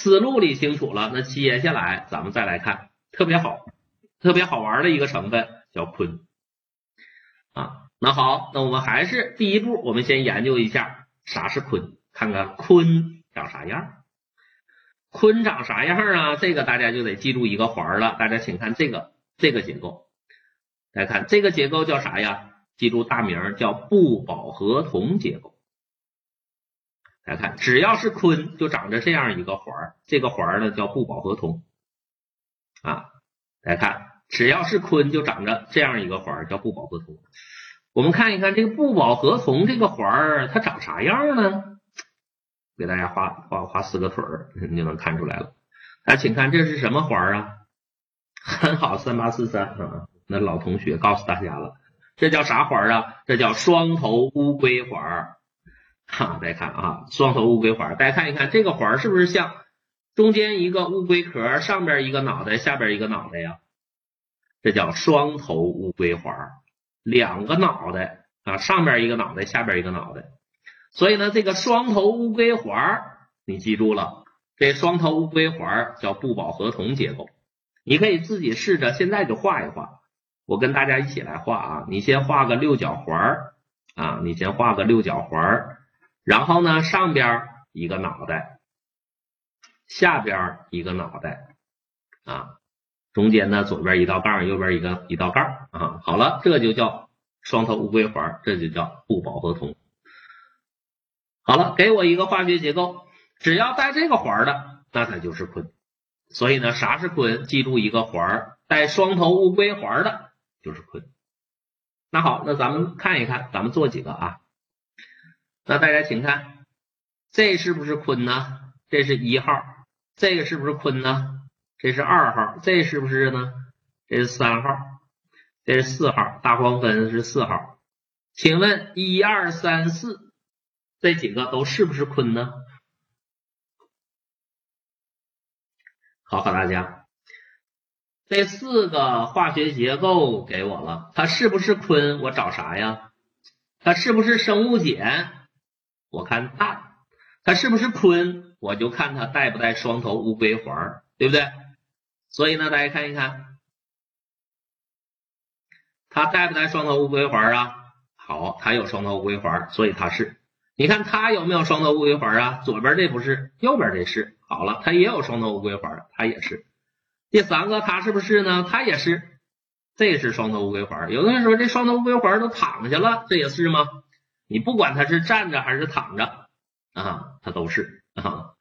思路理清楚了，那接下来咱们再来看特别好、特别好玩的一个成分叫醌啊。那好，那我们还是第一步，我们先研究一下啥是醌，看看醌长啥样。醌长啥样啊？这个大家就得记住一个环了。大家请看这个这个结构，来看这个结构叫啥呀？记住大名叫不饱和铜结构。来看，只要是鲲，就长着这样一个环儿，这个环儿呢叫不饱和铜啊。来看，只要是鲲，就长着这样一个环儿，叫不饱和铜。我们看一看这个不饱和铜这个环儿，它长啥样呢？给大家画画画四个腿儿，你就能看出来了。那请看这是什么环儿啊？很好，三八四三啊，那老同学告诉大家了，这叫啥环儿啊？这叫双头乌龟环儿。哈，大家看啊，双头乌龟环，大家看一看这个环是不是像中间一个乌龟壳，上边一个脑袋，下边一个脑袋呀？这叫双头乌龟环，两个脑袋啊，上边一个脑袋，下边一个脑袋。所以呢，这个双头乌龟环，你记住了，这双头乌龟环叫不饱和铜结构。你可以自己试着现在就画一画，我跟大家一起来画啊。你先画个六角环啊，你先画个六角环。然后呢，上边一个脑袋，下边一个脑袋啊，中间呢左边一道杠，右边一个一道杠啊。好了，这就叫双头乌龟环，这就叫不饱和铜。好了，给我一个化学结构，只要带这个环的，那它就是醌。所以呢，啥是醌？记住一个环带双头乌龟环的，就是醌。那好，那咱们看一看，咱们做几个啊？那大家请看，这是不是醌呢？这是一号，这个是不是醌呢？这是二号，这是不是呢？这是三号，这是四号，大黄酚是四号。请问一二三四这几个都是不是醌呢？考考大家，这四个化学结构给我了，它是不是醌？我找啥呀？它是不是生物碱？我看带，它是不是坤？我就看它带不带双头乌龟环，对不对？所以呢，大家看一看，它带不带双头乌龟环啊？好，它有双头乌龟环，所以它是。你看它有没有双头乌龟环啊？左边这不是，右边这是。好了，它也有双头乌龟环，它也是。第三个，它是不是呢？它也是，这是双头乌龟环。有的人说这双头乌龟环都躺下了，这也是吗？你不管它是站着还是躺着啊，它都是啊。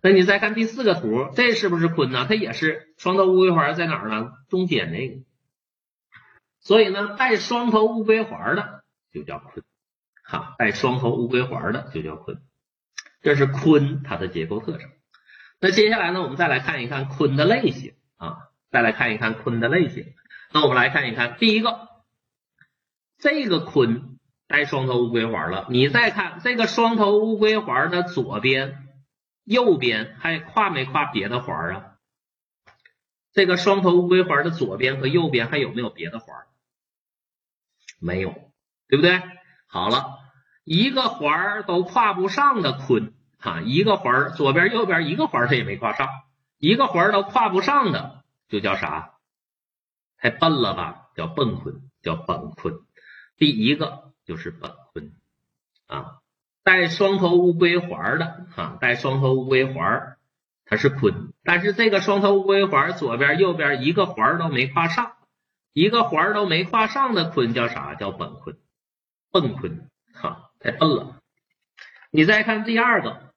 那你再看第四个图，这是不是醌呢？它也是双头乌龟环在哪儿呢？中间那个。所以呢，带双头乌龟环的就叫醌，哈，带双头乌龟环的就叫醌。这是醌它的结构特征。那接下来呢，我们再来看一看醌的类型啊，再来看一看醌的类型。那我们来看一看第一个，这个醌。带双头乌龟环了，你再看这个双头乌龟环的左边、右边还跨没跨别的环啊？这个双头乌龟环的左边和右边还有没有别的环？没有，对不对？好了，一个环都跨不上的坤啊，一个环左边、右边一个环它也没跨上，一个环都跨不上的就叫啥？太笨了吧？叫笨坤，叫本坤。第一个。就是本坤啊，带双头乌龟环的啊，带双头乌龟环，它是坤。但是这个双头乌龟环左边、右边一个环都没跨上，一个环都没跨上的坤叫啥？叫本坤，笨坤哈，太笨了。你再看第二个，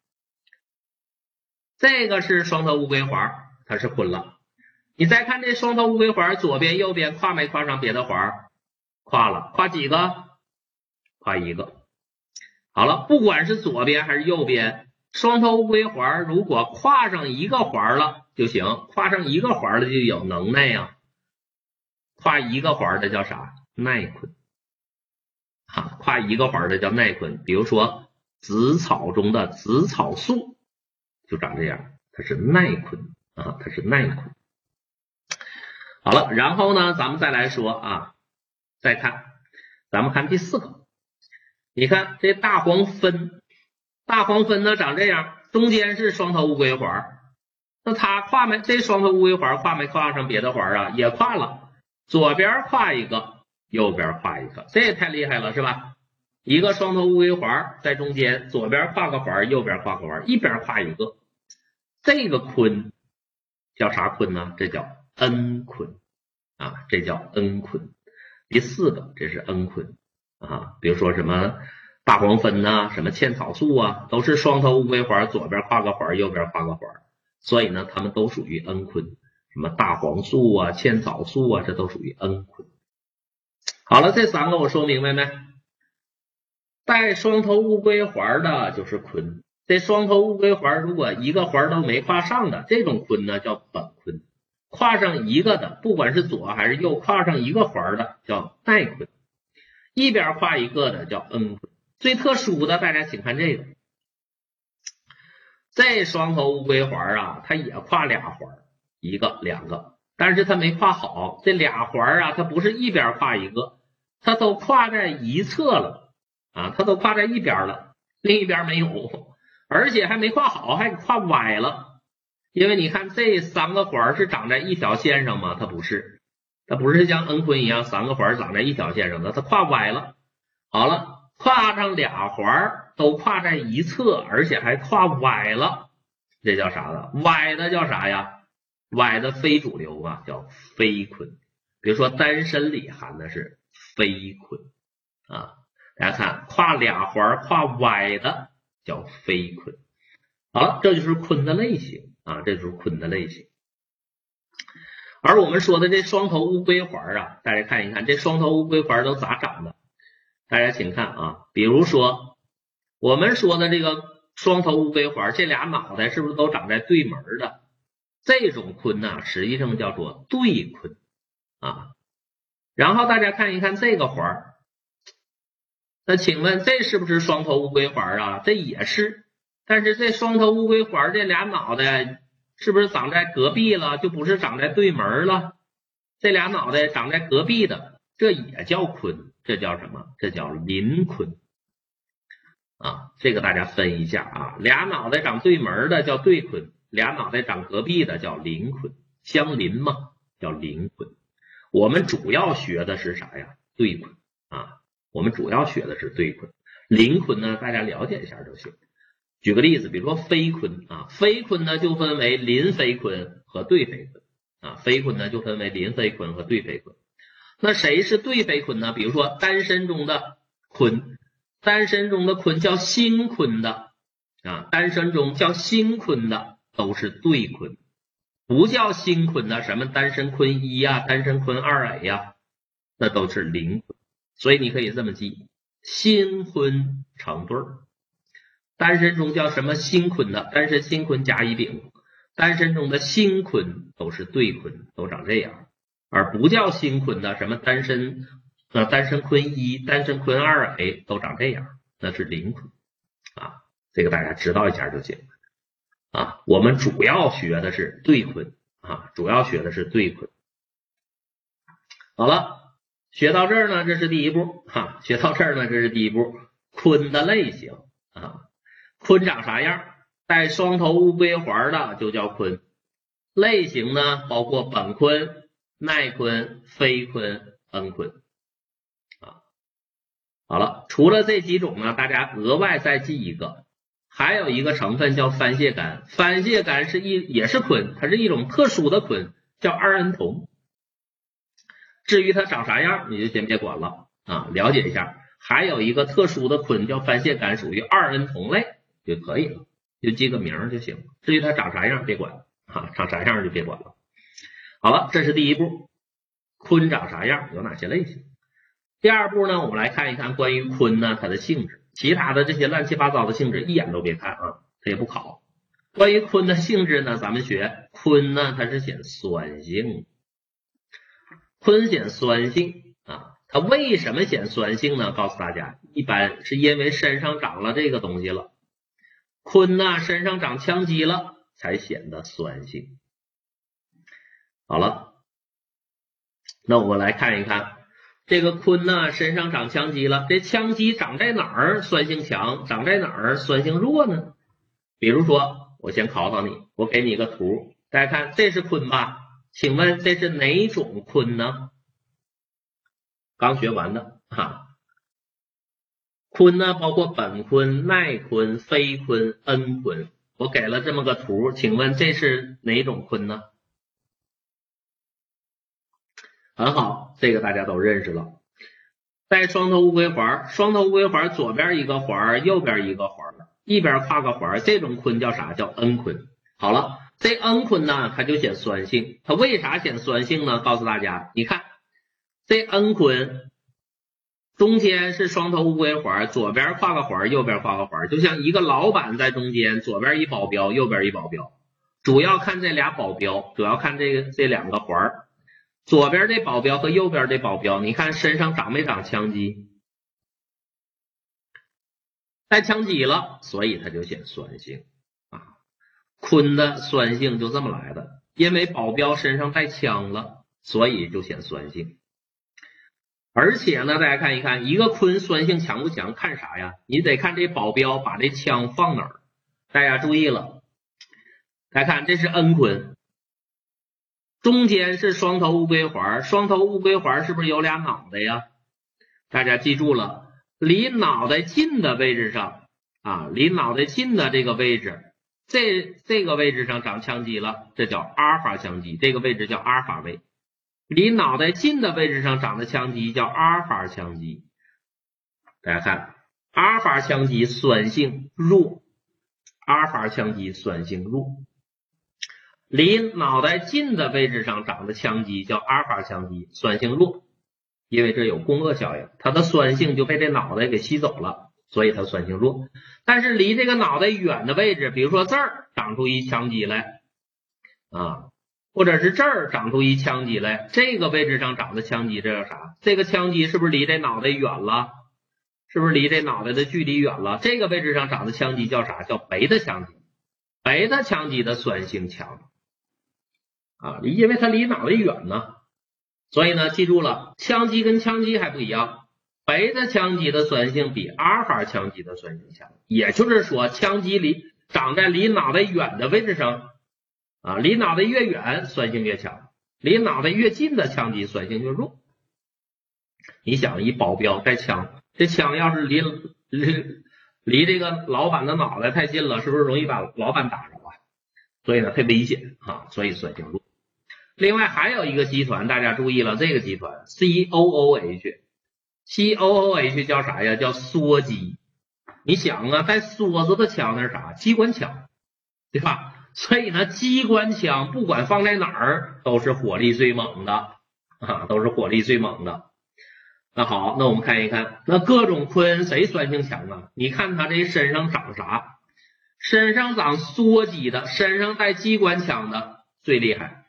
这个是双头乌龟环，它是坤了。你再看这双头乌龟环左边、右边跨没跨上别的环？跨了，跨几个？画一个，好了，不管是左边还是右边，双头乌龟环如果跨上一个环了就行，跨上一个环了就有能耐呀。跨一个环的叫啥？耐醌。哈，跨一个环的叫耐醌。比如说紫草中的紫草素就长这样，它是耐醌啊，它是耐醌。好了，然后呢，咱们再来说啊，再看，咱们看第四个。你看这大黄分，大黄分呢长这样，中间是双头乌龟环，那它跨没这双头乌龟环跨没跨上别的环啊？也跨了，左边跨一个，右边跨一个，这也太厉害了，是吧？一个双头乌龟环在中间，左边跨个环，右边跨个环，一边跨一个，这个鲲叫啥鲲呢？这叫恩鲲啊，这叫恩鲲。第四个，这是恩鲲啊，比如说什么大黄酚呐，什么茜草素啊，都是双头乌龟环，左边跨个环，右边跨个环，所以呢，它们都属于恩鲲。什么大黄素啊，茜草素啊，这都属于恩鲲。好了，这三个我说明白没？带双头乌龟环的就是鲲。这双头乌龟环如果一个环都没跨上的，这种鲲呢叫本鲲。跨上一个的，不管是左还是右，跨上一个环的叫带鲲，一边跨一个的叫恩鲲。最特殊的，大家请看这个，这双头乌龟环啊，它也跨俩环，一个两个，但是它没跨好。这俩环啊，它不是一边跨一个，它都跨在一侧了啊，它都跨在一边了，另一边没有，而且还没跨好，还跨歪了。因为你看这三个环是长在一条线上吗？它不是，它不是像恩坤一样三个环长在一条线上的，它跨歪了。好了，跨上俩环都跨在一侧，而且还跨歪了，这叫啥呢？歪的叫啥呀？歪的非主流啊，叫非坤。比如说单身里含的是非坤啊，大家看跨俩环跨歪的叫非坤。好了，这就是坤的类型。啊，这就是坤的类型。而我们说的这双头乌龟环啊，大家看一看，这双头乌龟环都咋长的？大家请看啊，比如说我们说的这个双头乌龟环，这俩脑袋是不是都长在对门的？这种鲲呢，实际上叫做对鲲啊。然后大家看一看这个环，那请问这是不是双头乌龟环啊？这也是。但是这双头乌龟环这俩脑袋是不是长在隔壁了？就不是长在对门了？这俩脑袋长在隔壁的，这也叫鲲，这叫什么？这叫邻鲲啊！这个大家分一下啊，俩脑袋长对门的叫对鲲，俩脑袋长隔壁的叫邻鲲，相邻嘛，叫邻鲲。我们主要学的是啥呀？对坤啊，我们主要学的是对鲲，邻鲲呢，大家了解一下就行。举个例子，比如说飞坤啊，飞坤呢就分为邻飞坤和对飞坤啊，飞坤呢就分为邻飞坤和对飞坤。那谁是对飞坤呢？比如说单身中的坤，单身中的坤叫星坤的啊，单身中叫星坤的都是对坤，不叫星坤的，什么单身坤一呀，单身坤二 A 呀，那都是邻。所以你可以这么记，星鲲成对儿。单身中叫什么星坤的？单身星坤甲乙丙，单身中的星坤都是对坤，都长这样，而不叫星坤的什么单身呃单身坤一、单身坤二哎都长这样，那是灵坤啊，这个大家知道一下就行啊。我们主要学的是对坤啊，主要学的是对坤。好了，学到这儿呢，这是第一步哈，学到这儿呢，这是第一步，坤的类型啊。鲲长啥样？带双头乌龟环的就叫鲲。类型呢，包括本鲲、耐鲲、飞鲲、恩鲲。啊，好了，除了这几种呢，大家额外再记一个，还有一个成分叫番泻苷。番泻苷是一也是鲲，它是一种特殊的鲲，叫二恩酮。至于它长啥样，你就先别管了啊，了解一下。还有一个特殊的鲲叫番泻苷，属于二恩酮类。就可以了，就记个名就行。至于它长啥样，别管啊，长啥样就别管了。好了，这是第一步，鲲长啥样，有哪些类型？第二步呢，我们来看一看关于鲲呢它的性质，其他的这些乱七八糟的性质一眼都别看啊，它也不考。关于鲲的性质呢，咱们学鲲呢它是显酸性，鲲显酸性啊，它为什么显酸性呢？告诉大家，一般是因为身上长了这个东西了。鲲呐，身上长羟基了，才显得酸性。好了，那我们来看一看这个鲲呐，身上长羟基了，这羟基长在哪儿酸性强，长在哪儿酸性弱呢？比如说，我先考考你，我给你个图，大家看，这是坤吧？请问这是哪种坤呢？刚学完的哈。醌呢，包括苯醌、耐醌、非醌、蒽醌。我给了这么个图，请问这是哪种醌呢？很好，这个大家都认识了。带双头乌龟环，双头乌龟环左边一个环，右边一个环，一边跨个环，这种醌叫啥？叫蒽醌。好了，这蒽醌呢，它就显酸性。它为啥显酸性呢？告诉大家，你看这蒽醌。中间是双头乌龟环，左边画个环，右边画个环，就像一个老板在中间，左边一保镖，右边一保镖。主要看这俩保镖，主要看这个这两个环，左边这保镖和右边这保镖，你看身上长没长枪肌？带枪肌了，所以它就显酸性啊。醌的酸性就这么来的，因为保镖身上带枪了，所以就显酸性。而且呢，大家看一看，一个醌酸性强不强？看啥呀？你得看这保镖把这枪放哪儿。大家注意了，大家看这是恩坤，中间是双头乌龟环，双头乌龟环是不是有俩脑袋呀？大家记住了，离脑袋近的位置上啊，离脑袋近的这个位置，这这个位置上长枪肌了，这叫阿尔法枪肌，这个位置叫阿尔法位。离脑袋近的位置上长的腔肌叫阿尔法腔肌，大家看，阿尔法腔肌酸性弱，阿尔法腔肌酸性弱。离脑袋近的位置上长的腔肌叫阿尔法腔肌，酸性弱，因为这有共轭效应，它的酸性就被这脑袋给吸走了，所以它酸性弱。但是离这个脑袋远的位置，比如说这儿长出一腔肌来，啊。或者是这儿长出一腔肌来，这个位置上长的腔肌，这叫啥？这个腔肌是不是离这脑袋远了？是不是离这脑袋的距离远了？这个位置上长的腔肌叫啥？叫贝塔腔肌。贝塔腔肌的酸性强啊，因为它离脑袋远呢。所以呢，记住了，腔肌跟腔肌还不一样，贝塔腔肌的酸性比阿尔法腔肌的酸性强。也就是说，腔肌离长在离脑袋远的位置上。啊，离脑袋越远，酸性越强；离脑袋越近的枪肌酸性越弱。你想，一保镖带枪，这枪要是离离离这个老板的脑袋太近了，是不是容易把老板打着啊？所以呢，太危险啊，所以酸性弱。另外还有一个集团，大家注意了，这个集团 C O O H，C O O H 叫啥呀？叫梭机。你想啊，带梭子的枪那是啥？机关枪，对吧？所以呢，机关枪不管放在哪儿，都是火力最猛的啊，都是火力最猛的。那好，那我们看一看，那各种坤谁酸性强啊？你看他这身上长啥？身上长梭机的，身上带机关枪的最厉害。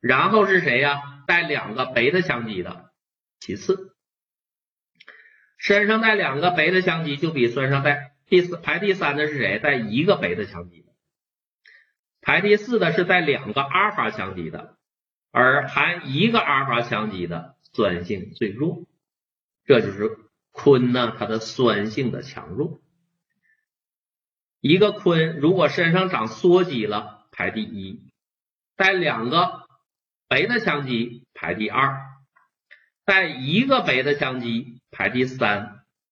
然后是谁呀？带两个贝塔枪机的，其次。身上带两个贝塔枪机就比身上带第四排第三的是谁？带一个贝塔枪机。排第四的是带两个阿尔法羟基的，而含一个阿尔法羟基的酸性最弱，这就是醌呢它的酸性的强弱。一个醌如果身上长羧基了，排第一；带两个贝塔羟基排第二；带一个贝塔羟基排第三；